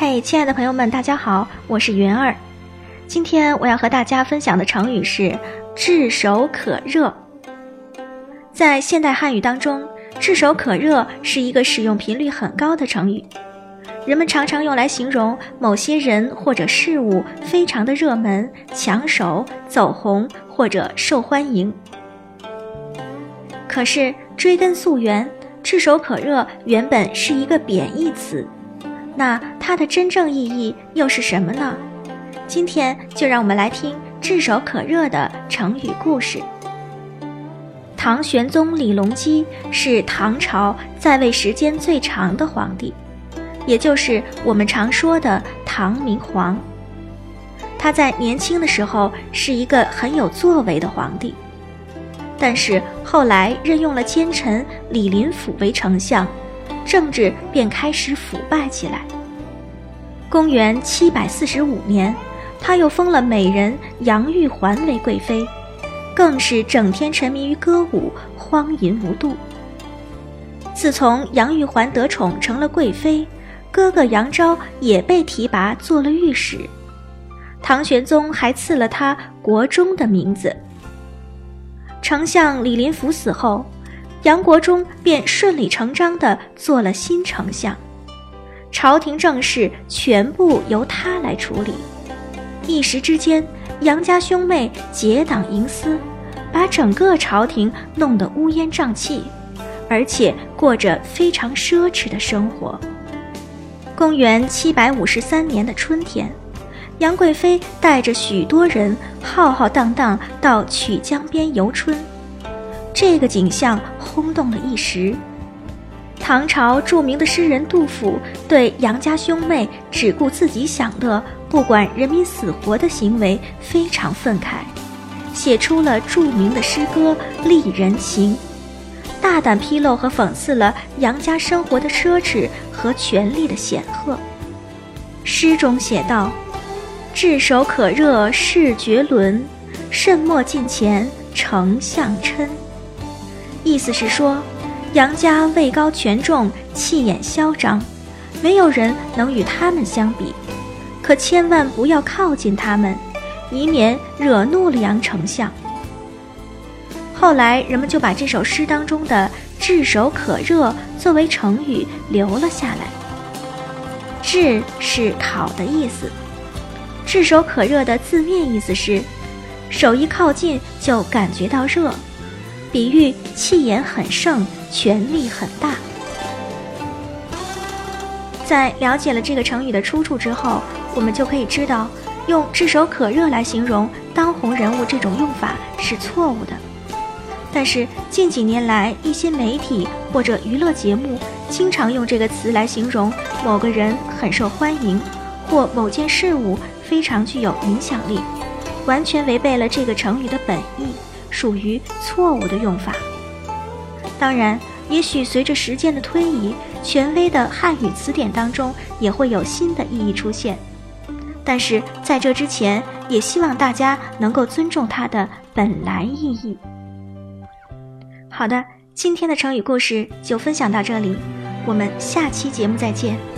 嘿，亲爱的朋友们，大家好，我是云儿。今天我要和大家分享的成语是。炙手可热，在现代汉语当中，“炙手可热”是一个使用频率很高的成语，人们常常用来形容某些人或者事物非常的热门、抢手、走红或者受欢迎。可是追根溯源，“炙手可热”原本是一个贬义词，那它的真正意义又是什么呢？今天就让我们来听。炙手可热的成语故事。唐玄宗李隆基是唐朝在位时间最长的皇帝，也就是我们常说的唐明皇。他在年轻的时候是一个很有作为的皇帝，但是后来任用了奸臣李林甫为丞相，政治便开始腐败起来。公元七百四十五年。他又封了美人杨玉环为贵妃，更是整天沉迷于歌舞，荒淫无度。自从杨玉环得宠成了贵妃，哥哥杨昭也被提拔做了御史，唐玄宗还赐了他国忠的名字。丞相李林甫死后，杨国忠便顺理成章地做了新丞相，朝廷政事全部由他来处理。一时之间，杨家兄妹结党营私，把整个朝廷弄得乌烟瘴气，而且过着非常奢侈的生活。公元七百五十三年的春天，杨贵妃带着许多人浩浩荡荡到曲江边游春，这个景象轰动了一时。唐朝著名的诗人杜甫对杨家兄妹只顾自己享乐。不管人民死活的行为非常愤慨，写出了著名的诗歌《丽人行》，大胆披露和讽刺了杨家生活的奢侈和权力的显赫。诗中写道：“炙手可热势绝伦，慎莫近前丞相嗔。”意思是说，杨家位高权重，气焰嚣张，没有人能与他们相比。可千万不要靠近他们，以免惹怒了杨丞相。后来人们就把这首诗当中的“炙手可热”作为成语留了下来。炙是烤的意思，“炙手可热”的字面意思是手一靠近就感觉到热，比喻气焰很盛，权力很大。在了解了这个成语的出处之后。我们就可以知道，用炙手可热来形容当红人物这种用法是错误的。但是近几年来，一些媒体或者娱乐节目经常用这个词来形容某个人很受欢迎，或某件事物非常具有影响力，完全违背了这个成语的本意，属于错误的用法。当然，也许随着时间的推移，权威的汉语词典当中也会有新的意义出现。但是在这之前，也希望大家能够尊重它的本来意义。好的，今天的成语故事就分享到这里，我们下期节目再见。